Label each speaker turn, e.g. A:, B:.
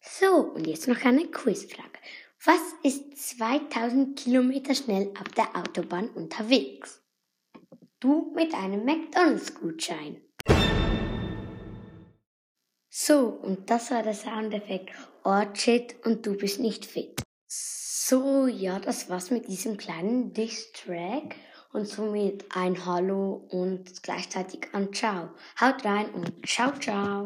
A: So, und jetzt noch eine Quizfrage. Was ist 2000 Kilometer schnell auf der Autobahn unterwegs? Du mit einem McDonalds-Gutschein. So, und das war der Soundeffekt Orchid und du bist nicht fit. So, ja, das war's mit diesem kleinen Diss-Track und somit ein Hallo und gleichzeitig ein Ciao. Haut rein und ciao, ciao.